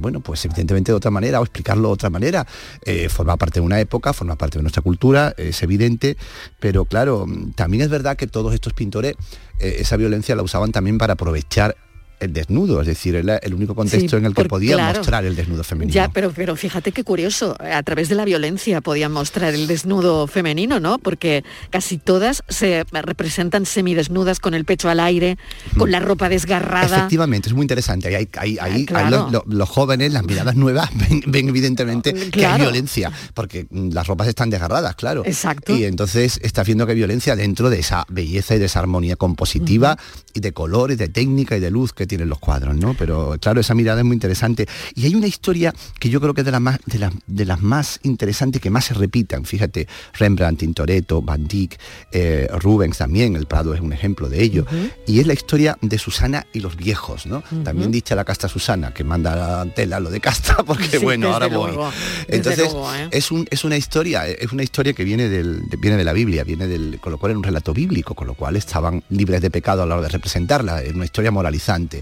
bueno, pues evidentemente de otra manera, o explicarlo de otra manera. Eh, forma parte de una época, forma parte de nuestra cultura, es evidente, pero claro, también es verdad que todos estos pintores eh, esa violencia la usaban también para aprovechar el desnudo, es decir, era el único contexto en el que podía mostrar el desnudo femenino. Ya, pero, pero fíjate qué curioso, a través de la violencia podían mostrar el desnudo femenino, ¿no? Porque casi todas se representan semidesnudas con el pecho al aire, con la ropa desgarrada. Efectivamente, es muy interesante. Ahí, ahí, los, jóvenes, las miradas nuevas, ven, evidentemente que hay violencia, porque las ropas están desgarradas, claro. Exacto. Y entonces está viendo que hay violencia dentro de esa belleza y de esa armonía compositiva y de colores, de técnica y de luz que tienen los cuadros, ¿no? Pero claro, esa mirada es muy interesante. Y hay una historia que yo creo que es de, las más, de, de las más interesantes que más se repitan. Fíjate, Rembrandt, Tintoretto, Van Dyck, eh, Rubens también, el Prado es un ejemplo de ello. Y es la historia de Susana y los viejos, ¿no? También dicha la casta Susana, que manda a tela lo de casta, porque bueno, ahora voy. Entonces, ¿eh? es, un, es una historia, es una historia que viene, del, viene de la Biblia, viene del, con lo cual es un relato bíblico, con lo cual estaban libres de pecado a la hora de representarla, es una historia moralizante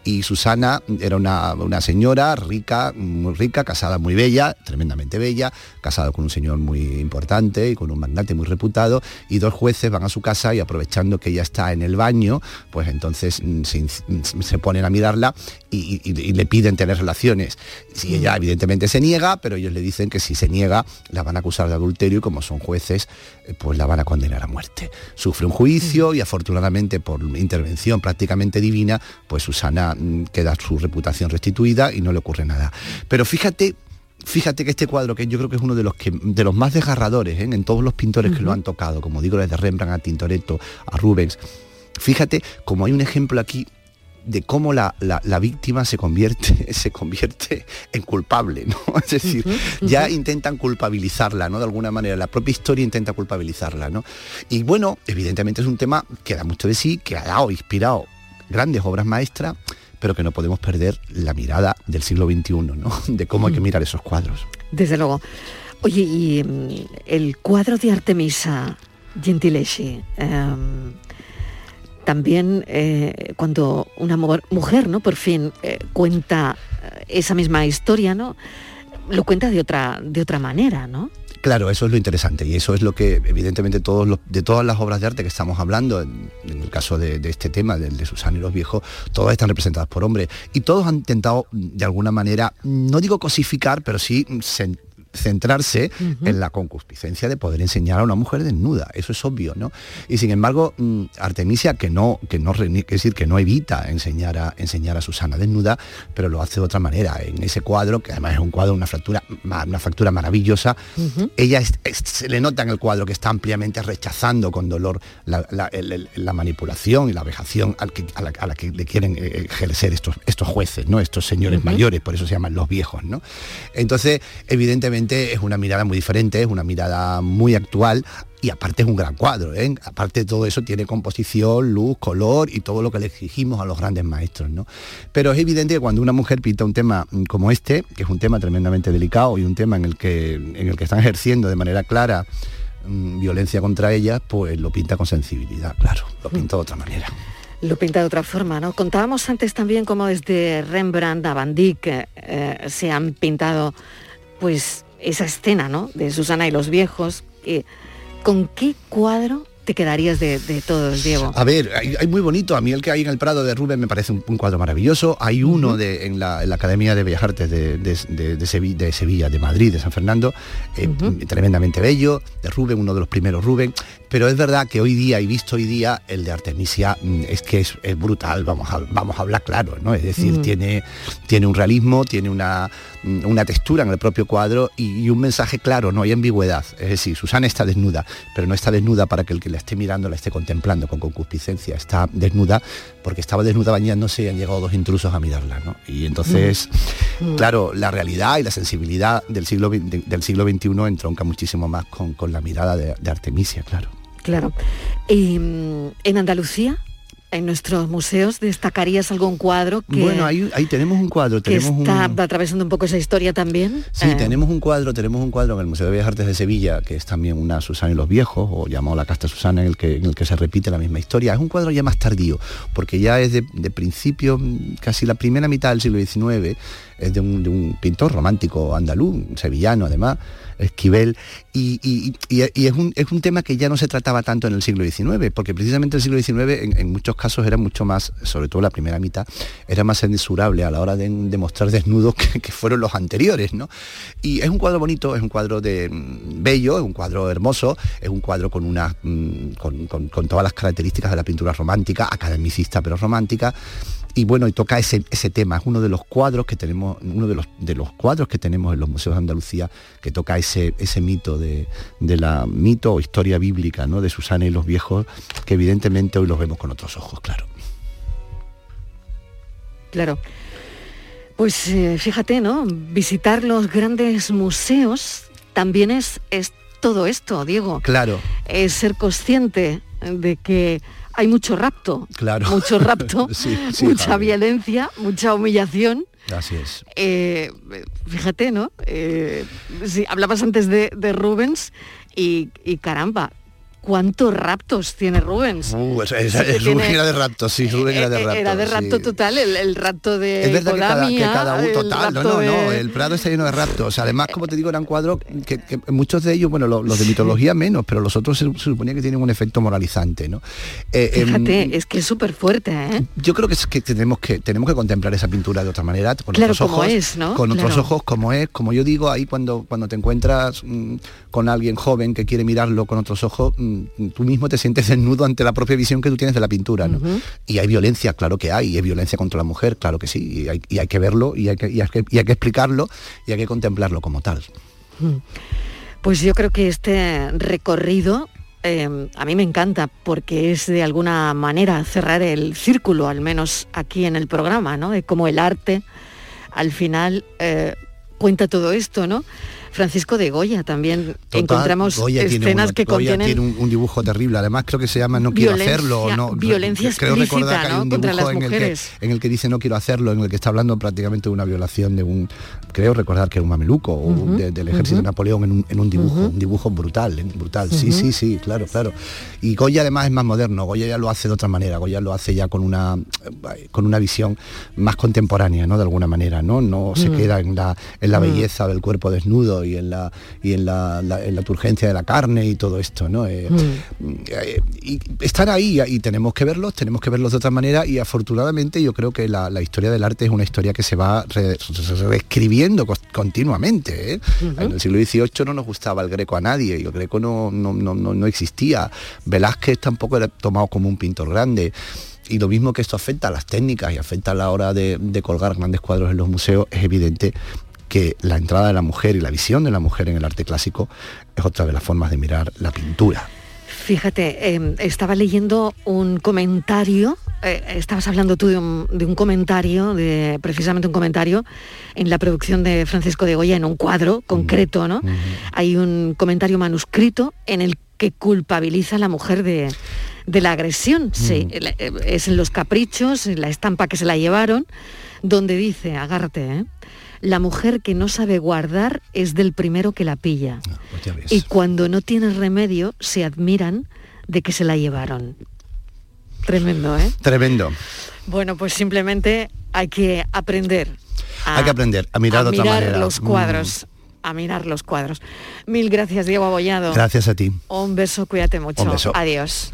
y Susana era una, señora rica, muy rica, casada muy bella, tremendamente bella, casada con un señor muy importante y con un mandante muy reputado, y dos jueces van a su casa y aprovechando que ella está en el baño, pues entonces mm, se, ponen a mirarla y, le piden tener relaciones. Si mm. ella evidentemente se niega, pero ellos le dicen que si se niega la van a acusar de adulterio y como son jueces, eh, pues la van a condenar a muerte. Sufre un juicio mm. y afortunadamente por intervención prácticamente divina, pues Susana mm, queda su reputación restituida y no le ocurre nada. Pero fíjate fíjate que este cuadro, que yo creo que es uno de los, que, de los más desgarradores ¿eh? en todos los pintores que lo han tocado, como digo, desde Rembrandt a Tintoretto, a Rubens, fíjate como hay un ejemplo aquí de cómo la, víctima se convierte, se convierte en culpable, ¿no? Es decir, ya intentan culpabilizarla, ¿no? De alguna manera, la propia historia intenta culpabilizarla, ¿no? Y bueno, evidentemente es un tema que da mucho de sí, que ha dado, inspirado grandes obras maestras, pero que no podemos perder la mirada del siglo XXI, ¿no? De cómo hay que mirar esos cuadros. Desde luego. Oye, y mm, el cuadro de Artemisa, Gentileschi. em, también eh, cuando una mu- mujer, ¿no? Por fin eh, cuenta eh, esa misma historia, ¿no? Lo cuenta de otra, de otra manera, ¿no? Claro, eso es lo interesante y eso es lo que evidentemente todos de todas las obras de arte que estamos hablando, en, el caso de, de este tema, del de Susana y los viejos, todas están representadas por hombres. Y todos han intentado de alguna manera, no digo cosificar, pero sí cen- centrarse en la concupiscencia de poder enseñar a una mujer desnuda, eso es obvio, ¿no? Y sin embargo, mm, Artemisia que no, que no es decir, que no evita enseñar a enseñar a Susana desnuda, pero lo hace de otra manera, en ese cuadro, que además es un cuadro, una fractura, una factura maravillosa, ella es- es- se le nota en el cuadro que está ampliamente rechazando con dolor la, manipulación y la vejación al que- a, la, a la que le quieren eh, ejercer estos, estos jueces, ¿no? estos señores mayores, por eso se llaman los viejos. ¿no? Entonces, evidentemente es una mirada muy diferente, es una mirada muy actual. Y aparte es un gran cuadro, ¿eh? aparte de todo eso tiene composición, luz, color y todo lo que le exigimos a los grandes maestros. ¿no? Pero es evidente que cuando una mujer pinta un tema mm, como este, que es un tema tremendamente delicado y un tema en el que, en el que están ejerciendo de manera clara mm, violencia contra ella, pues lo pinta con sensibilidad, claro, lo pinta de otra manera. Lo pinta de otra forma, ¿no? Contábamos antes también cómo desde Rembrandt a Van Dyck eh, eh, se han pintado, pues, esa escena, ¿no? De Susana y los viejos. ¿Con qué cuadro te quedarías de, de todos, Diego? A ver, hay, hay muy bonito. A mí el que hay en el Prado de Rubén me parece un, un cuadro maravilloso. Hay uno de, en, la, en la Academia de Bellas Artes de, de- de- de Sevi- de Sevilla, de Madrid, de San Fernando, eh, tremendamente bello, de Rubén, uno de los primeros Rubén. Pero es verdad que hoy día, y visto hoy día, el de Artemisia mm, es que es, es brutal, vamos a, vamos a hablar claro, ¿no? Es decir, tiene, tiene un realismo, tiene una, una textura en el propio cuadro y, y un mensaje claro, no hay ambigüedad. Es decir, Susana está desnuda, pero no está desnuda para que el que la esté mirando la esté contemplando con concupiscencia. Está desnuda porque estaba desnuda bañándose y han llegado dos intrusos a mirarla, ¿no? Y entonces, Mm. claro, la realidad y la sensibilidad del siglo, de- del siglo XXI entronca muchísimo más con, con la mirada de, de Artemisia, claro. Claro. Y mm, en Andalucía, en nuestros museos, ¿destacarías algún cuadro que, Bueno, ahí, ahí tenemos un cuadro, que tenemos está un... atravesando un poco esa historia también? Sí, Eh, tenemos un cuadro, tenemos un cuadro en el Museo de Bellas Artes de Sevilla, que es también una Susana y los viejos, o llamado La Casta Susana, en el que, en el que se repite la misma historia. Es un cuadro ya más tardío, porque ya es de, de principio, casi la primera mitad del siglo XIX, es de un, pintor romántico andaluz, sevillano además, Esquivel, y, es, un, es un tema que ya no se trataba tanto en el siglo XIX, porque precisamente el siglo XIX en, muchos casos era mucho más, sobre todo la primera mitad, era más censurable a la hora de, mostrar desnudos que, que fueron los anteriores, ¿no? Y es un cuadro bonito, es un cuadro de mm, bello, es un cuadro hermoso, es un cuadro con una mm, con, con- con todas las características de la pintura romántica, academicista pero romántica. Y bueno, y toca ese, ese tema, es uno de los cuadros que tenemos, uno de los, de los cuadros que tenemos en los museos de Andalucía, que toca ese, ese mito de, de la mito o historia bíblica, ¿no? De Susana y los viejos, que evidentemente hoy los vemos con otros ojos, claro. Claro. Pues eh, fíjate, ¿no? Visitar los grandes museos también es, es todo esto, Diego. Claro. Es ser consciente de que hay mucho rapto. Claro. Mucho rapto, Sí, sí, mucha Javi. violencia, mucha humillación. Así es. Eh, fíjate, ¿no? Eh, sí, hablabas antes de, de Rubens y, y caramba, ¿cuántos raptos tiene Rubens? Uh, es- Sí Rubén era de rapto, sí, Rubén era de Eh, rapto. Era de sí. total, el, el rapto de Es verdad que cada, que cada total, no, no, no, el Prado está lleno de raptos. Además, como te digo, eran cuadros que, que muchos de ellos, bueno, lo- los, de mitología menos, pero los otros se, se suponía que tienen un efecto moralizante, ¿no? Eh, em, Fíjate, es que es súper fuerte, ¿eh? yo creo que, es que tenemos que tenemos que contemplar esa pintura de otra manera, con Claro, otros ojos, es, ¿no? con otros ojos como es, como yo digo, ahí cuando cuando te encuentras mm, con alguien joven que quiere mirarlo con otros ojos, mm, tú mismo te sientes desnudo ante la propia visión que tú tienes de la pintura. Y hay violencia, claro que hay, y hay violencia contra la mujer, claro que sí, y hay, y hay que verlo, y hay que, y hay que- y hay que explicarlo, y hay que contemplarlo como tal. Pues yo creo que este recorrido eh, a mí me encanta porque es de alguna manera cerrar el círculo, al menos aquí en el programa, ¿no? De cómo el arte al final eh, cuenta todo esto, ¿no? Francisco de Goya también Total, encontramos Goya tiene escenas uno- que Goya contienen tiene un, un dibujo terrible. Además creo que se llama No quiero Violencia- hacerlo. o no, violencia creo recordar que hay un dibujo las en el, que, en el que dice no quiero hacerlo, en el que está hablando prácticamente de una violación de un, creo recordar que era un mameluco o de- del ejército de Napoleón en un, en un dibujo, un dibujo brutal, brutal. Sí, sí, sí, claro, claro. Y Goya además es más moderno. Goya ya lo hace de otra manera. Goya lo hace ya con una eh, con una visión más contemporánea, ¿no? De alguna manera, ¿no? No se Mm. queda en la en la Mm. belleza del cuerpo desnudo y en la y en la, la- en la turgencia de la carne y todo esto, ¿no? Eh, eh, y están ahí y tenemos que verlos, tenemos que verlos de otra manera y afortunadamente yo creo que la, la historia del arte es una historia que se va re- re- reescribiendo continuamente. ¿eh? En el siglo XVIII no nos gustaba el greco a nadie y el greco no, no, no, no, no existía. Velázquez tampoco era tomado como un pintor grande. Y lo mismo que esto afecta a las técnicas y afecta a la hora de, de colgar grandes cuadros en los museos, es evidente que la entrada de la mujer y la visión de la mujer en el arte clásico es otra de las formas de mirar la pintura. Fíjate, eh, estaba leyendo un comentario, eh, estabas hablando tú de un, de un comentario, de precisamente un comentario en la producción de Francisco de Goya en un cuadro concreto, ¿no? Hay un comentario manuscrito en el que culpabiliza a la mujer de, de la agresión. Sí, eh, es en los caprichos, en la estampa que se la llevaron, donde dice, agárrate, ¿eh? La mujer que no sabe guardar es del primero que la pilla. Y cuando no tiene remedio, se admiran de que se la llevaron. Tremendo, ¿eh? Tremendo. Bueno, pues simplemente hay que aprender a, Hay que aprender a mirar a de otra mirar manera. los Mm. cuadros, a mirar los cuadros. Mil gracias, Diego Abollado. Gracias a ti. Un beso, cuídate mucho. Un beso. Adiós.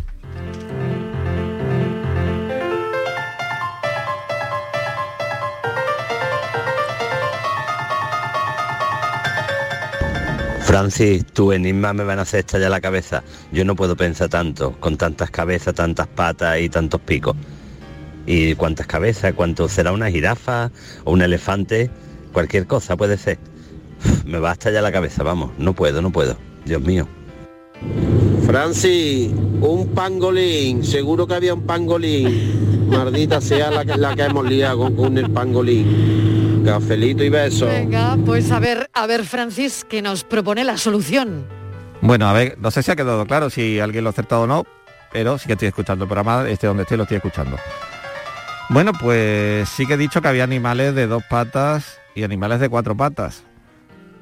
Francis, tu enigma me van a hacer estallar la cabeza. Yo no puedo pensar tanto, con tantas cabezas, tantas patas y tantos picos. ¿Y cuántas cabezas? ¿Cuánto será una jirafa o un elefante? Cualquier cosa puede ser. Me va a estallar la cabeza, vamos. No puedo, no puedo. Dios mío. Francis, un pangolín, seguro que había un pangolín. Maldita sea la que, la que hemos liado con, con el pangolín. Cafelito y beso. Venga, pues a ver, a ver, Francis, que nos propone la solución. Bueno, a ver, no sé si ha quedado claro si alguien lo ha acertado o no, pero sí que estoy escuchando el programa, este donde estoy lo estoy escuchando. Bueno, pues sí que he dicho que había animales de dos patas y animales de cuatro patas.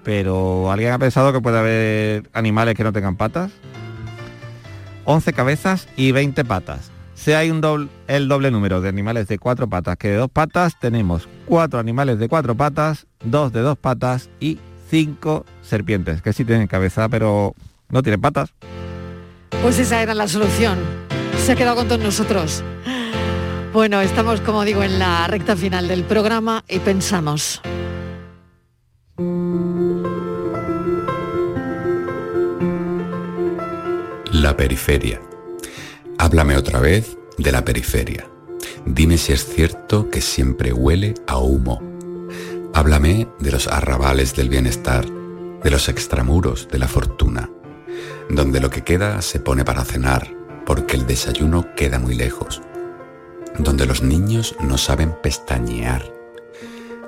Pero ¿alguien ha pensado que puede haber animales que no tengan patas? 11 cabezas y 20 patas. Si hay un doble, el doble número de animales de cuatro patas que de dos patas, tenemos cuatro animales de cuatro patas, dos de dos patas y cinco serpientes, que sí tienen cabeza, pero no tienen patas. Pues esa era la solución. Se ha quedado con todos nosotros. Bueno, estamos, como digo, en la recta final del programa y pensamos. La periferia. Háblame otra vez de la periferia. Dime si es cierto que siempre huele a humo. Háblame de los arrabales del bienestar, de los extramuros de la fortuna, donde lo que queda se pone para cenar, porque el desayuno queda muy lejos, donde los niños no saben pestañear,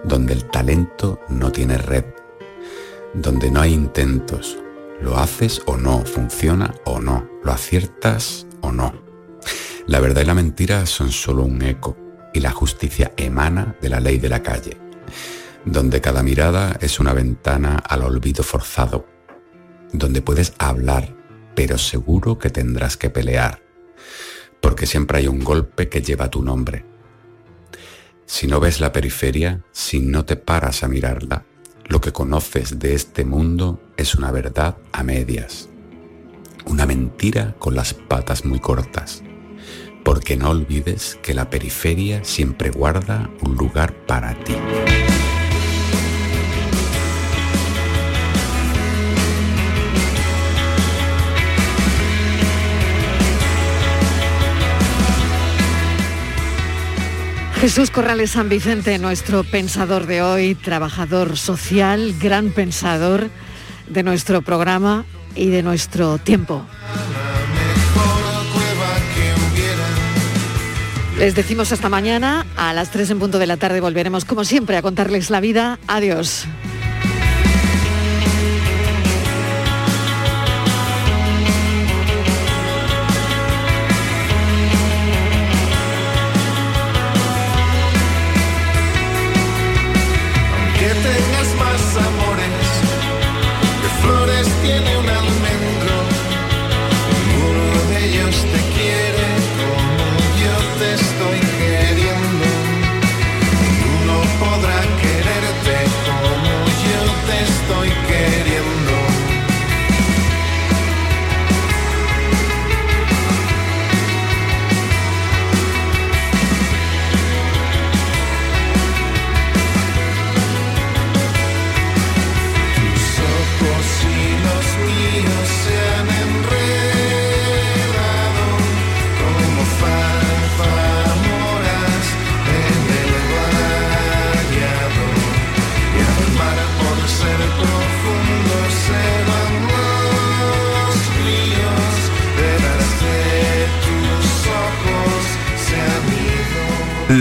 donde el talento no tiene red, donde no hay intentos, lo haces o no, funciona o no, lo aciertas o no. La verdad y la mentira son solo un eco y la justicia emana de la ley de la calle, donde cada mirada es una ventana al olvido forzado, donde puedes hablar, pero seguro que tendrás que pelear, porque siempre hay un golpe que lleva tu nombre. Si no ves la periferia, si no te paras a mirarla, lo que conoces de este mundo es una verdad a medias, una mentira con las patas muy cortas, porque no olvides que la periferia siempre guarda un lugar para ti. Jesús Corrales San Vicente, nuestro pensador de hoy, trabajador social, gran pensador de nuestro programa y de nuestro tiempo. Les decimos hasta mañana, a las 3 en punto de la tarde volveremos como siempre a contarles la vida. Adiós.